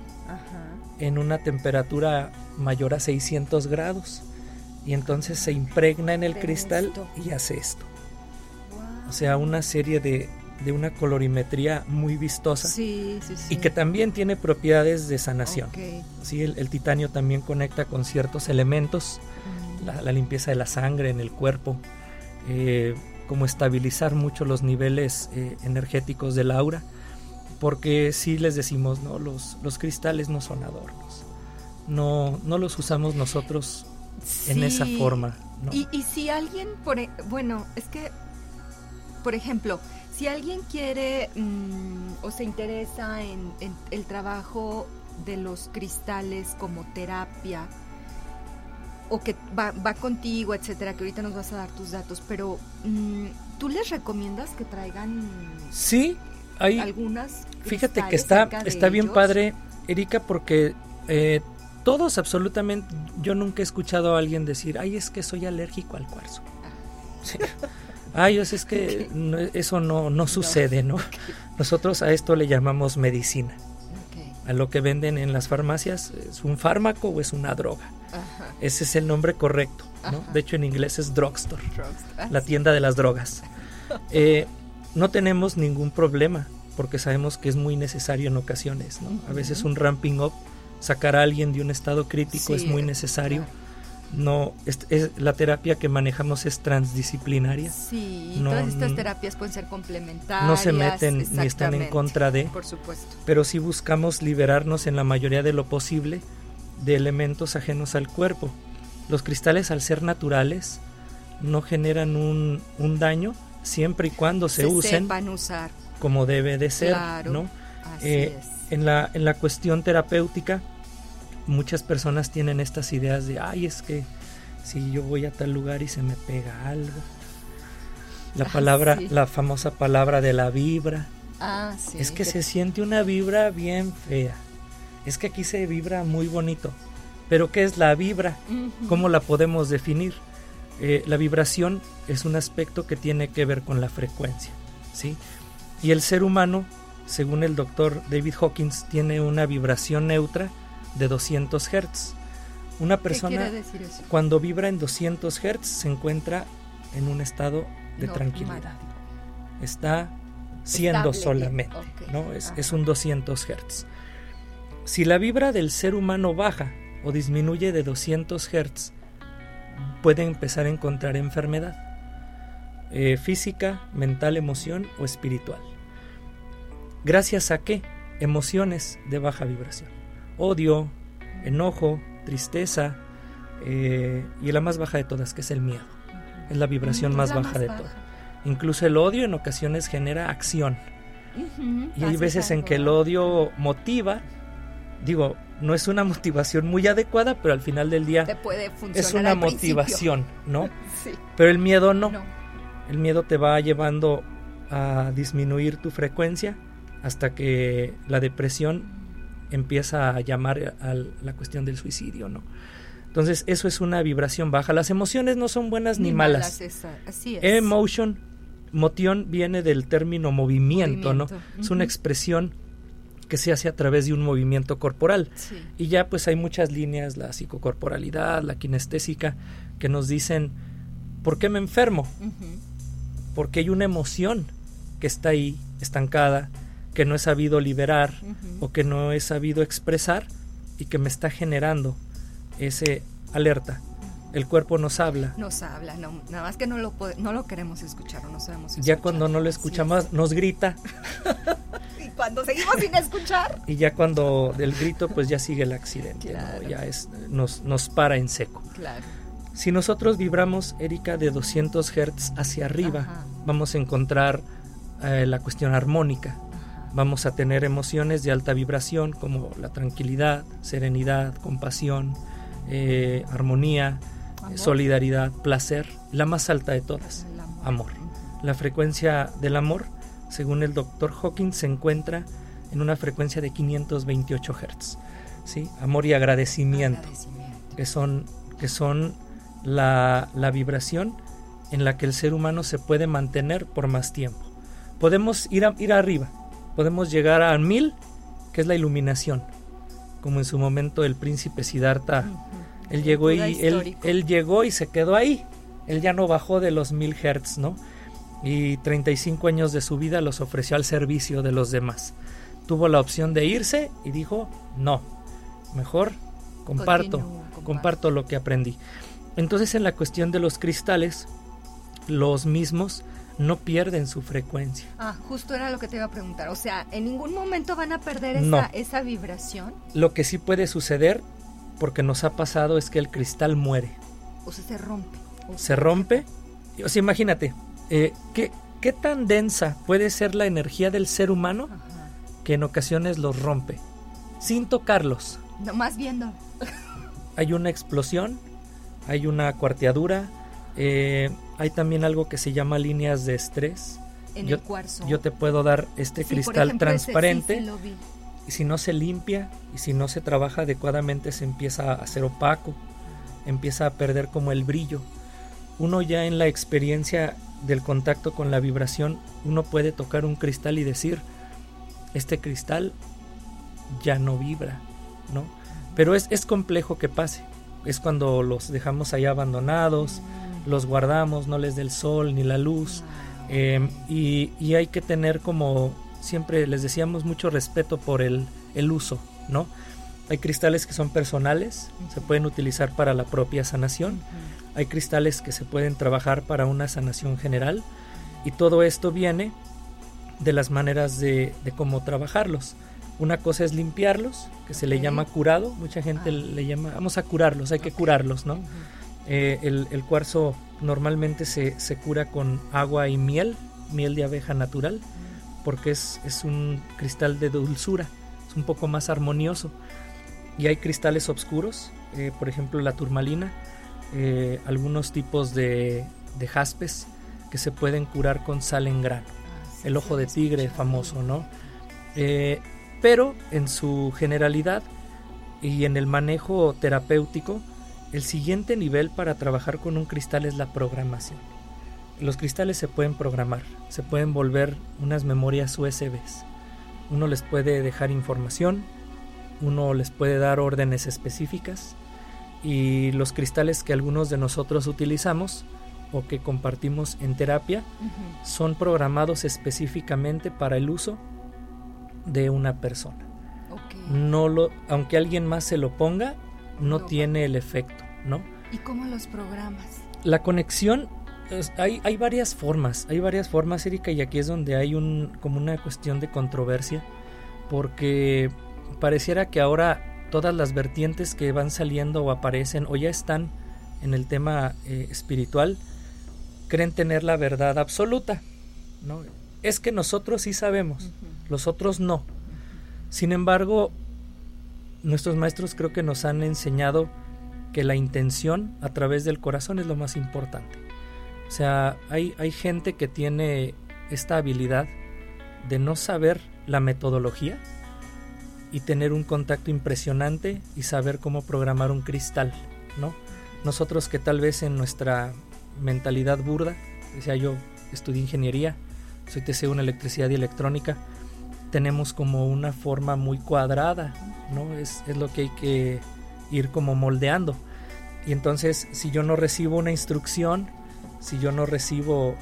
en una temperatura mayor a 600 grados. Y entonces se impregna en el cristal y hace esto. O sea, una serie de, de una colorimetría muy vistosa sí, sí, y que también tiene propiedades de sanación. Sí, el, titanio también conecta con ciertos elementos, mm. la, limpieza de la sangre en el cuerpo, eh, como estabilizar mucho los niveles eh, energéticos del aura porque si les decimos, no, los, los cristales no son adornos, no, no los usamos nosotros en esa forma. Y, y, si alguien, por, e, bueno, es que, por ejemplo, si alguien quiere mm, o se interesa en, el trabajo de los cristales como terapia, o que va, va, contigo, etcétera, que ahorita nos vas a dar tus datos, pero mm, ¿tú les recomiendas que traigan sí, hay, algunas Fíjate que está, está bien padre, Erika, porque eh, todos absolutamente, yo nunca he escuchado a alguien decir, ay, es que soy alérgico al cuarzo. Ay, es que eso no, no sucede, ¿no? Nosotros a esto le llamamos medicina. A lo que venden en las farmacias, ¿es un fármaco o es una droga? Ese es el nombre correcto, ¿no? De hecho, en inglés es drugstore, la tienda de las drogas. Eh, no tenemos ningún problema porque sabemos que es muy necesario en ocasiones, ¿no? A veces un ramping up, sacar a alguien de un estado crítico es muy necesario. No, es, la terapia que manejamos es transdisciplinaria. Sí, todas estas terapias pueden ser complementarias. No se meten ni están en contra de. Por supuesto. Pero sí buscamos liberarnos en la mayoría de lo posible de elementos ajenos al cuerpo. Los cristales, al ser naturales, no generan un, un daño siempre y cuando se, se usen. Usar como debe de ser, ¿no? Eh, en, la, en la cuestión terapéutica, muchas personas tienen estas ideas de, ay, es que si yo voy a tal lugar y se me pega algo. La ah, palabra, la famosa palabra de la vibra. Ah, es que, se siente una vibra bien fea. Es que aquí se vibra muy bonito. Pero ¿qué es la vibra? ¿Cómo la podemos definir? Eh, la vibración es un aspecto que tiene que ver con la frecuencia. ¿sí? Y el ser humano, según el doctor David Hawkins, tiene una vibración neutra de 200 Hz. Una persona cuando vibra en 200 Hz se encuentra en un estado de tranquilidad. Está siendo solamente, ¿no? Es, es, un 200 Hz. Si la vibra del ser humano baja o disminuye de 200 Hz, puede empezar a encontrar enfermedad eh, física, mental, emoción o espiritual. ¿Gracias a qué? Emociones de baja vibración. Odio, enojo, tristeza eh, y la más baja de todas, que es el miedo. Es la vibración más baja de todas. Incluso el odio en ocasiones genera acción. Y hay veces en que el odio motiva, digo, no es una motivación muy adecuada, pero al final del día Te puede funcionar es una principio. motivación, ¿no? Sí. Pero el miedo no. No. El miedo te va llevando a disminuir tu frecuencia hasta que la depresión empieza a llamar a la cuestión del suicidio, ¿no? Entonces, eso es una vibración baja. Las emociones no son buenas ni, malas. esa- así es. Emotion, motion viene del término movimiento, ¿no? Es una expresión que se hace a través de un movimiento corporal. Sí. Y ya pues hay muchas líneas, la psicocorporalidad, la kinestésica, que nos dicen, ¿por qué me enfermo? Porque hay una emoción que está ahí, estancada, que no he sabido liberar o que no he sabido expresar y que me está generando ese alerta. El cuerpo nos habla. Nos habla, no, nada más que no lo, no lo queremos escuchar o no sabemos Ya escuchar. cuando no lo escuchamos, nos grita. Y cuando seguimos sin escuchar. Y ya cuando del grito, pues ya sigue el accidente. Ya es, nos, nos para en seco. Claro. Si nosotros vibramos, Erika, de 200 Hz hacia arriba, Ajá. vamos a encontrar eh, la cuestión armónica. Vamos a tener emociones de alta vibración como la tranquilidad, serenidad, compasión, eh, armonía, Amor. solidaridad, placer, la más alta de todas, amor. La frecuencia del amor, según el doctor Hawking, se encuentra en una frecuencia de 528 Hz. ¿sí? Amor y agradecimiento Agradecimiento. que son, que son la, la vibración en la que el ser humano se puede mantener por más tiempo. Podemos ir, a- ir arriba, podemos llegar a mil, que es la iluminación, como en su momento el príncipe Siddhartha, él llegó y él, llegó y se quedó ahí, él ya no bajó de los mil hertz, ¿no? Y 35 años de su vida los ofreció al servicio de los demás. Tuvo la opción de irse y dijo, no, mejor comparto, Continúo, comparto. comparto lo que aprendí. Entonces en la cuestión de los cristales, los mismos no pierden su frecuencia. Ah, justo era lo que te iba a preguntar. O sea, en ningún momento van a perder esa, No. esa vibración. Lo que sí puede suceder, porque nos ha pasado, es que el cristal muere. O sea, se rompe. O Se rompe. O sea, imagínate, eh, ¿qué, ¿qué tan densa puede ser la energía del ser humano Ajá. que en ocasiones los rompe? Sin tocarlos. Nomás viendo. Hay una explosión, hay una cuarteadura, eh, hay también algo que se llama líneas de estrés. En Yo- el cuarzo. Yo te puedo dar este Sí, cristal ejemplo, ese sí, transparente. y si no se limpia y si no se trabaja adecuadamente se empieza a hacer opaco, empieza a perder como el brillo. Uno ya en la experiencia del contacto con la vibración, uno puede tocar un cristal y decir, este cristal ya no vibra, ¿no? Pero es, es complejo que pase. Es cuando los dejamos ahí abandonados, los guardamos, no les dé el sol ni la luz. Eh, y, y hay que tener como siempre les decíamos mucho respeto por el, el uso, ¿no? Hay cristales que son personales, se pueden utilizar para la propia sanación, hay cristales que se pueden trabajar para una sanación general y todo esto viene de las maneras de, de cómo trabajarlos. Una cosa es limpiarlos, que se le llama curado, mucha gente Ah. le llama, vamos a curarlos, hay que curarlos, ¿no? Eh, el, el cuarzo normalmente se, se cura con agua y miel, miel de abeja natural, porque es, es un cristal de dulzura, es un poco más armonioso. Y hay cristales oscuros, eh, por ejemplo la turmalina, eh, algunos tipos de, de jaspes que se pueden curar con sal en grano. Ah, El ojo de tigre famoso, ¿no? Pero en su generalidad y en el manejo terapéutico, el siguiente nivel para trabajar con un cristal es la programación. Los cristales se pueden programar, se pueden volver unas memorias USBs. Uno les puede dejar información, uno les puede dar órdenes específicas y los cristales que algunos de nosotros utilizamos o que compartimos en terapia son programados específicamente para el uso de una persona. No lo, aunque alguien más se lo ponga, no tiene el efecto, ¿no? ¿Y cómo los programas? La conexión es- hay, hay varias formas, hay varias formas, Erika, y aquí es donde hay un como una cuestión de controversia, porque pareciera que ahora todas las vertientes que van saliendo o aparecen o ya están en el tema eh, espiritual creen tener la verdad absoluta, ¿no? Es que nosotros sí sabemos, los otros no. Sin embargo, nuestros maestros creo que nos han enseñado que la intención a través del corazón es lo más importante. O sea, hay, hay gente que tiene esta habilidad de no saber la metodología y tener un contacto impresionante y saber cómo programar un cristal, ¿no? Nosotros que tal vez en nuestra mentalidad burda, decía yo estudié ingeniería, soy TCU en electricidad y electrónica, tenemos como una forma muy cuadrada, ¿no? Es, es lo que hay que ir como moldeando. Y entonces, si yo no recibo una instrucción, si yo no recibo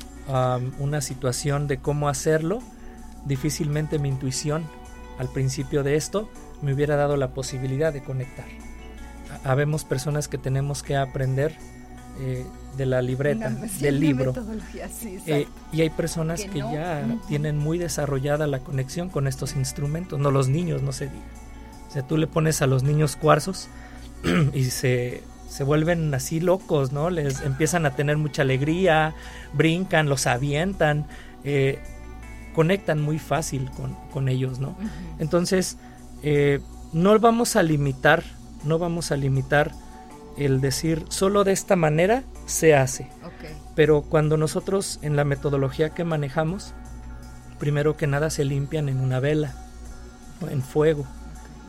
una situación de cómo hacerlo, difícilmente mi intuición al principio de esto me hubiera dado la posibilidad de conectar. Habemos personas que tenemos que aprender eh, de la libreta, del libro. Eh, y hay personas que, ya tienen muy desarrollada la conexión con estos instrumentos, no los niños, no se diga. O sea, tú le pones a los niños cuarzos y se, se vuelven así locos, ¿no? Les empiezan a tener mucha alegría, brincan, los avientan, eh, conectan muy fácil con, ellos, ¿no? Entonces, no vamos a limitar, no vamos a limitar el decir solo de esta manera se hace. Pero cuando nosotros en la metodología que manejamos, primero que nada se limpian en una vela, en fuego.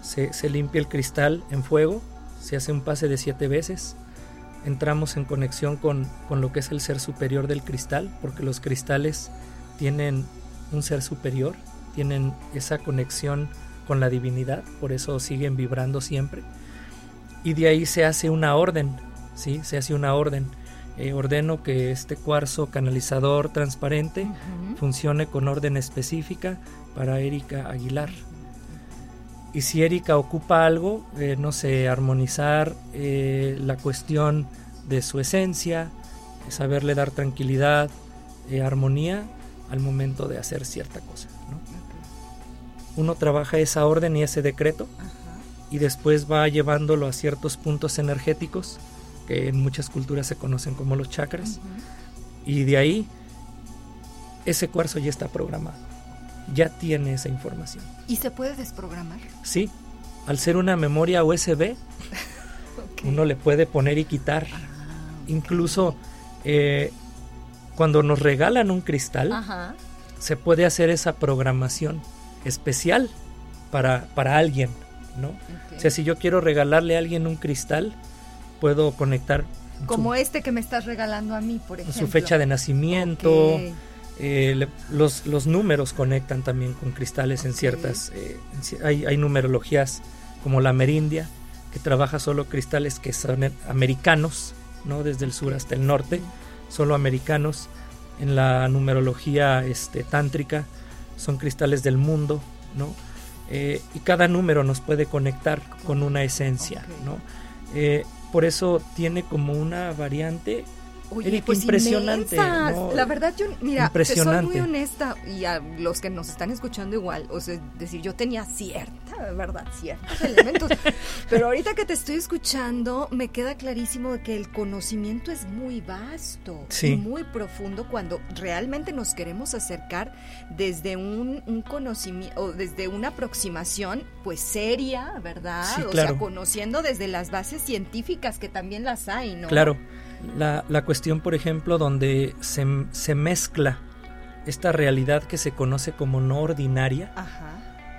Se, se, limpia el cristal en fuego, se hace un pase de siete veces. Entramos en conexión con, con lo que es el ser superior del cristal, porque los cristales tienen un ser superior, tienen esa conexión con la divinidad, por eso siguen vibrando siempre y de ahí se hace una orden, ¿sí? Se hace una orden. Eh, ordeno que este cuarzo canalizador transparente funcione con orden específica para Erika Aguilar. Y si Erika ocupa algo, eh, no sé, armonizar eh, la cuestión de su esencia, saberle dar tranquilidad, armonía al momento de hacer cierta cosa. Uno trabaja esa orden y ese decreto y después va llevándolo a ciertos puntos energéticos que en muchas culturas se conocen como los chakras y de ahí ese cuarzo ya está programado ya tiene esa información. Y se puede desprogramar sí al ser una memoria USB uno le puede poner y quitar. Ah, incluso eh, cuando nos regalan un cristal se puede hacer esa programación especial para, para alguien ¿no? O sea, si yo quiero regalarle a alguien un cristal, puedo conectar. Como este que me estás regalando a mí, por ejemplo. Su fecha de nacimiento. Eh, los, los, números conectan también con cristales en ciertas. Eh, hay, hay, numerologías como la Merindia, que trabaja solo cristales que son americanos, ¿no? Desde el sur hasta el norte, solo americanos. En la numerología este, tántrica son cristales del mundo, ¿no? Eh, y cada número nos puede conectar con una esencia, ¿no? Eh, por eso tiene como una variante Oye, pues impresionante. La verdad, yo, mira, soy muy honesta y a los que nos están escuchando igual, o sea, decir, yo tenía cierta, ¿verdad? Ciertos elementos. pero ahorita que te estoy escuchando, me queda clarísimo que el conocimiento es muy vasto y muy profundo cuando realmente nos queremos acercar desde un, un conocimiento, o desde una aproximación, pues seria, ¿verdad? o sea, conociendo desde las bases científicas que también las hay, ¿no? Claro la, la cuestión, por ejemplo, donde se, se, mezcla esta realidad que se conoce como no ordinaria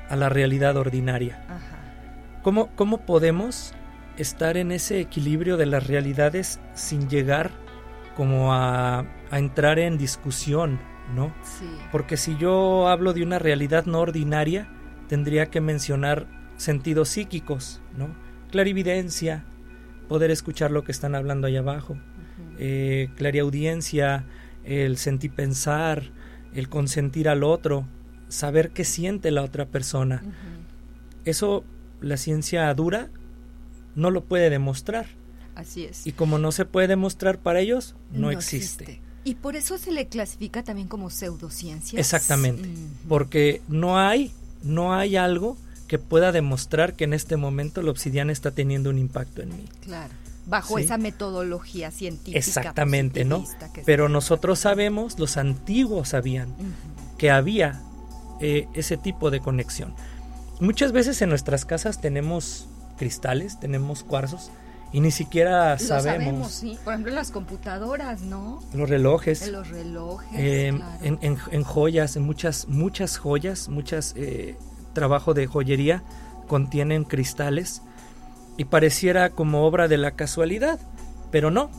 a la realidad ordinaria. ¿Cómo, ¿Cómo podemos estar en ese equilibrio de las realidades sin llegar como a, a entrar en discusión, ¿no? Porque si yo hablo de una realidad no ordinaria, tendría que mencionar sentidos psíquicos, ¿no? Clarividencia, poder escuchar lo que están hablando ahí abajo, eh, audiencia, el sentir pensar, el consentir al otro, saber qué siente la otra persona. Eso la ciencia dura no lo puede demostrar. Así es. Y como no se puede demostrar para ellos, no, existe. Y por eso se le clasifica también como pseudociencia. Exactamente, porque no hay, no hay algo que pueda demostrar que en este momento la obsidiana está teniendo un impacto en mí. Claro bajo esa metodología científica. Exactamente, ¿no? Pero nosotros sabemos, los antiguos sabían que había eh, ese tipo de conexión. Muchas veces en nuestras casas tenemos cristales, tenemos cuarzos y ni siquiera Lo sabemos. sabemos, sí. Por ejemplo, en las computadoras, ¿no? Los relojes. En los relojes. Eh, claro. en, en- en joyas, en muchas, muchas joyas, muchas eh, trabajo de joyería contienen cristales y pareciera como obra de la casualidad, pero no.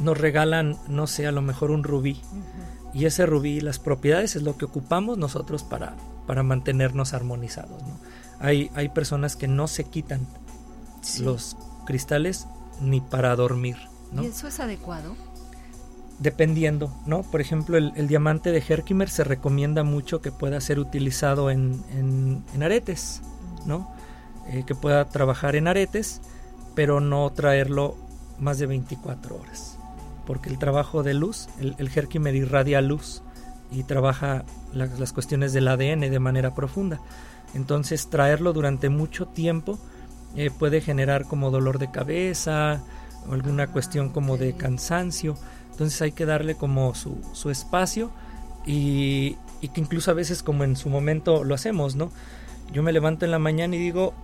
Nos regalan, no sé, a lo mejor un rubí y ese rubí, las propiedades es lo que ocupamos nosotros para, para mantenernos armonizados. ¿no? Hay, hay personas que no se quitan Sí. los cristales ni para dormir. ¿no? ¿Y eso es adecuado? Dependiendo, ¿no? Por ejemplo, el, el diamante de Herkimer se recomienda mucho que pueda ser utilizado en, en- en aretes, ¿no? Eh, que pueda trabajar en aretes, pero no traerlo más de 24 horas. Porque el trabajo de luz, el, el Herkimer irradia luz y trabaja la- las cuestiones del ADN de manera profunda. Entonces, traerlo durante mucho tiempo eh, puede generar como dolor de cabeza o alguna cuestión como de cansancio. Entonces hay que darle como su, su espacio y, y que incluso a veces como en su momento lo hacemos, ¿no? Yo me levanto en la mañana y digo,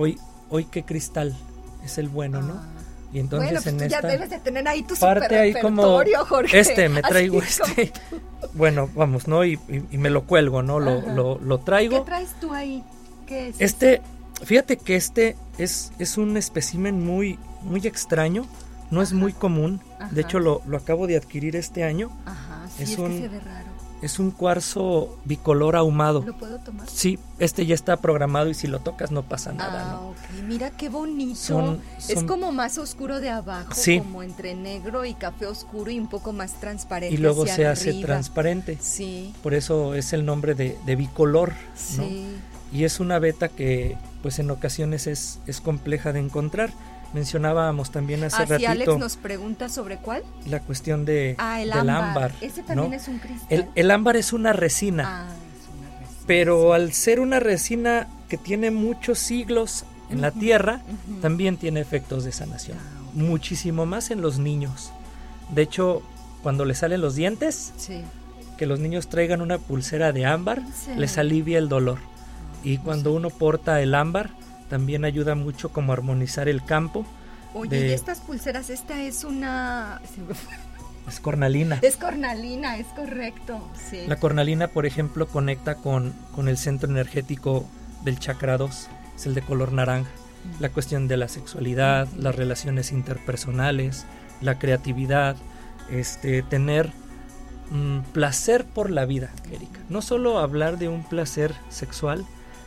hoy, hoy qué cristal es el bueno, ¿no? Ah. Y entonces bueno, pues en tú esta ya debes de tener ahí tu parte ahí como repertorio, Jorge. este, me Así traigo como- este. Bueno, vamos, ¿no? Y, y- y me lo cuelgo, ¿no? Lo, lo, lo ¿Qué traigo. traes tú ahí? ¿Qué es? Este, fíjate que este es, es un espécimen muy, muy extraño, no es muy común. Ajá. De hecho, lo, lo acabo de adquirir este año. Ajá, sí, es es, un- que se ve raro. Es un cuarzo bicolor ahumado. ¿Lo puedo tomar? Sí, este ya está programado y si lo tocas no pasa nada, ah, ¿no? ok. Mira qué bonito. Son- Es como más oscuro de abajo, Sí. como entre negro y café oscuro y un poco más transparente. Y luego se hace transparente. Sí, Por eso es el nombre de, de bicolor, ¿no? sí. Y es una beta que pues en ocasiones es, es compleja de encontrar. Mencionábamos también hace Ah, ratito Alex nos pregunta sobre cuál. la cuestión de, Ah, el del ámbar. ámbar. Ese también ¿no? es un cristal. el, el ámbar es una resina, Ah, es una resina. pero al ser una resina que tiene muchos siglos en la Ujú, tierra, ujú. también tiene efectos de sanación. Ah, ok. Muchísimo más en los niños. De hecho, cuando les salen los dientes, Sí. que los niños traigan una pulsera de ámbar, Sí. les alivia el dolor. Y cuando uno porta el ámbar, también ayuda mucho como a armonizar el campo. Oye, de- y estas pulseras, esta es una... Es cornalina. Es cornalina, es correcto. Sí. La cornalina, por ejemplo, conecta con, con el centro energético del chakra 2, es el de color naranja. La cuestión de la sexualidad, las relaciones interpersonales, la creatividad, este, tener mm, placer por la vida, Erika. No solo hablar de un placer sexual,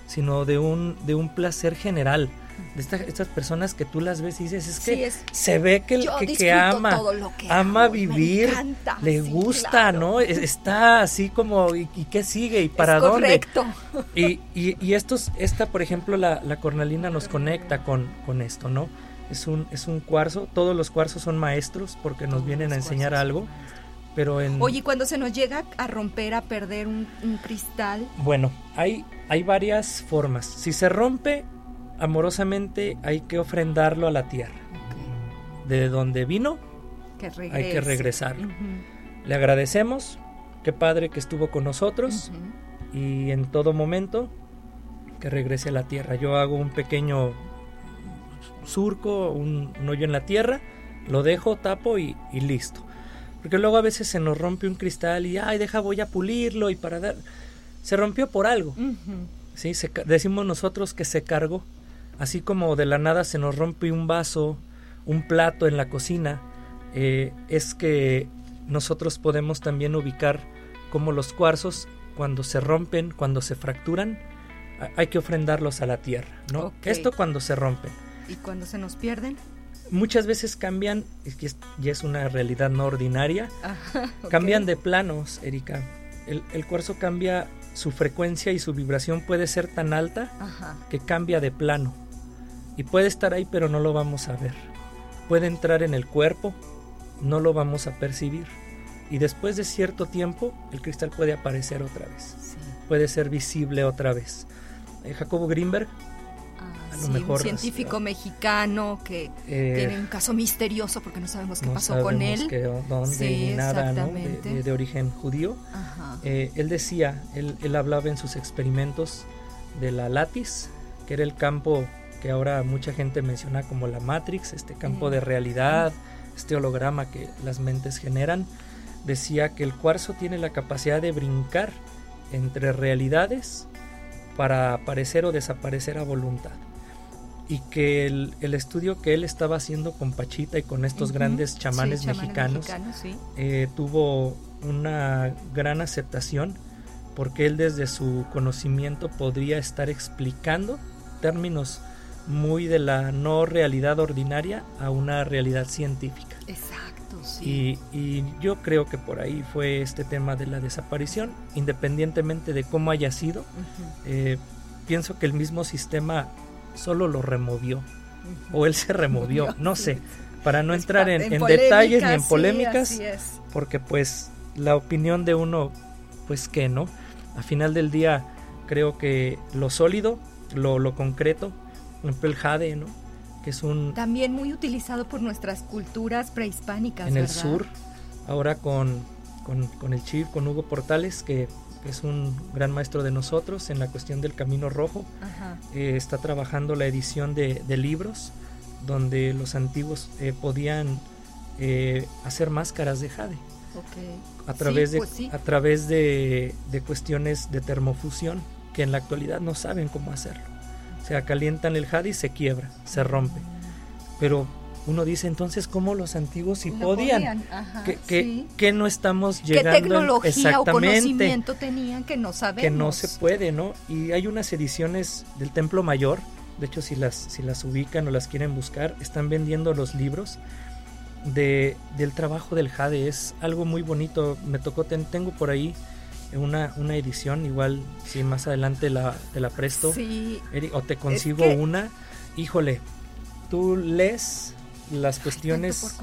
sino de un, de un placer general. De esta- estas personas que tú las ves y dices, es que Sí, es- se ve que, que, que ama, que ama hago vivir, encanta, le sí, gusta, claro. ¿no? Es- Está así como, ¿y, y qué sigue? ¿Y para es dónde? correcto. Y, y, y estos, esta, por ejemplo, la, la cornalina nos conecta con, con esto, ¿no? Es un, es un cuarzo, todos los cuarzos son maestros porque nos Todos vienen a enseñar algo, maestros. Pero en... Oye, y cuando se nos llega a romper, a perder un, un cristal, Bueno, hay, hay varias formas. Si se rompe, amorosamente hay que ofrendarlo a la tierra. De donde vino, que hay que regresarlo. Le agradecemos, qué padre que estuvo con nosotros. y en todo momento que regrese a la tierra. Yo hago un pequeño surco, un, un hoyo en la tierra, lo dejo, tapo y, y listo. Porque luego a veces se nos rompe un cristal y, ay, deja, voy a pulirlo y para dar... Se rompió por algo. ¿sí? Se decimos nosotros que se cargó. Así como de la nada se nos rompe un vaso, un plato en la cocina, eh, es que nosotros podemos también ubicar como los cuarzos, cuando se rompen, cuando se fracturan, hay que ofrendarlos a la tierra, ¿no? Esto cuando se rompen. ¿Y cuando se nos pierden? Muchas veces cambian, que es- ya es una realidad no ordinaria, Ajá, ok. cambian de planos, Erika. El, el cuarzo cambia, su frecuencia y su vibración puede ser tan alta Ajá. que cambia de plano. Y puede estar ahí pero no lo vamos a ver. Puede entrar en el cuerpo, no lo vamos a percibir. Y después de cierto tiempo el cristal puede aparecer otra vez. Sí. Puede ser visible otra vez. Eh, Jacobo Greenberg Ah, A lo sí, mejor, un científico mexicano que eh, tiene un caso misterioso porque no sabemos qué no pasó con él. qué- dónde Sí, ni nada, ¿no? De, exactamente. de- de origen judío. Ajá. Eh, él decía, él, él hablaba en sus experimentos de la látiz, que era el campo que ahora mucha gente menciona como la Matrix, este campo de realidad, este holograma que las mentes generan, decía que el cuarzo tiene la capacidad de brincar entre realidades para aparecer o desaparecer a voluntad. Y que el, estudio que él estaba haciendo con Pachita y con estos grandes chamanes, mexicanos, eh, tuvo una gran aceptación porque él desde su conocimiento podría estar explicando términos muy de la no realidad ordinaria a una realidad científica. Exacto, sí. Y, yo creo que por ahí fue este tema de la desaparición, independientemente de cómo haya sido. Eh, pienso que el mismo sistema solo lo removió, o él se removió, no sé, para no entrar en, detalles ni en polémicas, porque pues la opinión de uno, pues que no. A final del día creo que lo sólido, lo, lo concreto, ejemplo el jade, ¿no? Que es un... También muy utilizado por nuestras culturas prehispánicas. En el sur, ahora con, con, el chief, con Hugo Portales, que es un gran maestro de nosotros en la cuestión del Camino Rojo. Eh, está trabajando la edición de, libros donde los antiguos eh, podían eh, hacer máscaras de jade. A través, de, pues a través de, de, cuestiones de termofusión que en la actualidad no saben cómo hacerlo. O sea, calientan el jade y se quiebra, se rompe. Pero uno dice entonces cómo los antiguos sí podían, que, no estamos llegando ¿Qué tecnología exactamente, o conocimiento tenían que no sabemos que no se puede no y hay unas ediciones del templo mayor de hecho si las si las ubican o las quieren buscar están vendiendo los libros de, del trabajo del jade. Es algo muy bonito. Me tocó tengo por ahí una, una edición, igual si más adelante la, te la presto, o te consigo una, híjole, tú lees las cuestiones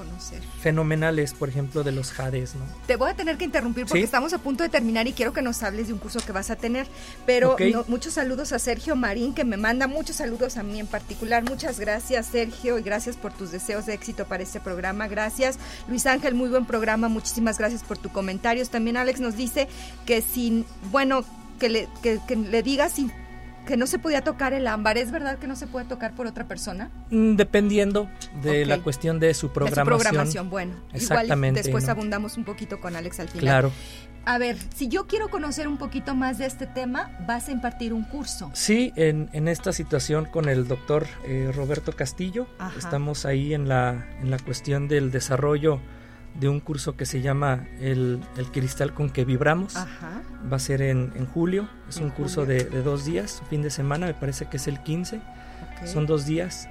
fenomenales, por ejemplo, de los jades, ¿no? Te voy a tener que interrumpir porque estamos a punto de terminar y quiero que nos hables de un curso que vas a tener, pero muchos saludos a Sergio Marín que me manda muchos saludos a mí en particular. Muchas gracias, Sergio, y gracias por tus deseos de éxito para este programa. Gracias. Luis Ángel, muy buen programa. Muchísimas gracias por tus comentarios. También Alex nos dice que sin, bueno, que le, que, que le digas sin que no se podía tocar el ámbar. ¿Es verdad que no se puede tocar por otra persona? Mm, dependiendo de la cuestión de su programación. De su programación, bueno. Exactamente. después abundamos un poquito con Alex al final. Claro. A ver, si yo quiero conocer un poquito más de este tema, vas a impartir un curso. Sí, en, en esta situación con el doctor eh, Roberto Castillo, estamos ahí en la, en la cuestión del desarrollo de un curso que se llama El, Cristal con que vibramos. Va a ser en, en julio. Es un curso de, dos días, fin de semana, me parece que es el 15. Son dos días.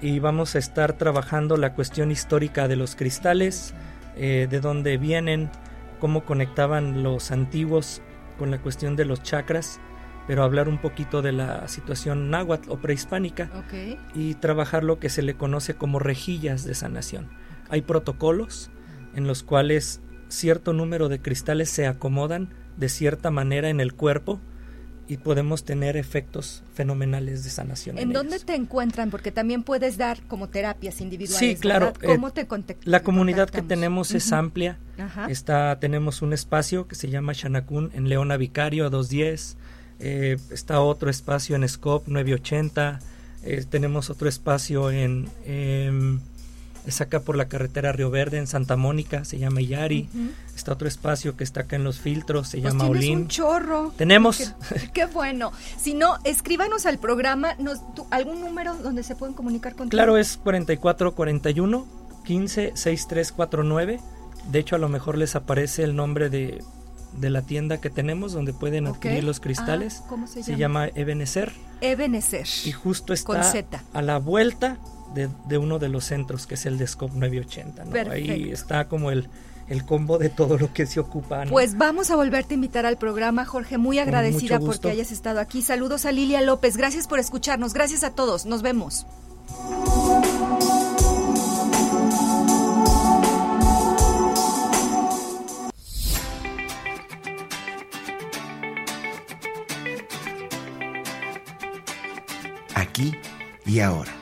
Y vamos a estar trabajando la cuestión histórica de los cristales, eh, de dónde vienen, cómo conectaban los antiguos con la cuestión de los chakras, pero hablar un poquito de la situación náhuatl o prehispánica y trabajar lo que se le conoce como rejillas de sanación. Hay protocolos en los cuales cierto número de cristales se acomodan de cierta manera en el cuerpo y podemos tener efectos fenomenales de sanación. ¿En, dónde te encuentran? Porque también puedes dar como terapias individuales. Sí, claro. ¿Cómo eh, te La comunidad que tenemos es amplia. Está, tenemos un espacio que se llama Shanakun en Leona Vicario a 210. Eh, está otro espacio en Scope 980. Eh, tenemos otro espacio en es acá por la carretera Río Verde en Santa Mónica, se llama Yari. Está otro espacio que está acá en los filtros, se pues llama Olin. un chorro. Tenemos. Qué, bueno. Si no, escríbanos al programa, nos, algún número donde se pueden comunicar contigo. Claro, es 4441 15 6349. De hecho, a lo mejor les aparece el nombre de, la tienda que tenemos donde pueden adquirir los cristales. Ah, ¿Cómo se llama? Se llama Ebenecer. Ebenecer. Y justo está a la vuelta de, uno de los centros, que es el de Scope 980. Ahí está como el, el combo de todo lo que se ocupa. Pues vamos a volverte a invitar al programa, Jorge. Muy agradecida porque hayas estado aquí. Saludos a Lilia López. Gracias por escucharnos. Gracias a todos. Nos vemos. Aquí y ahora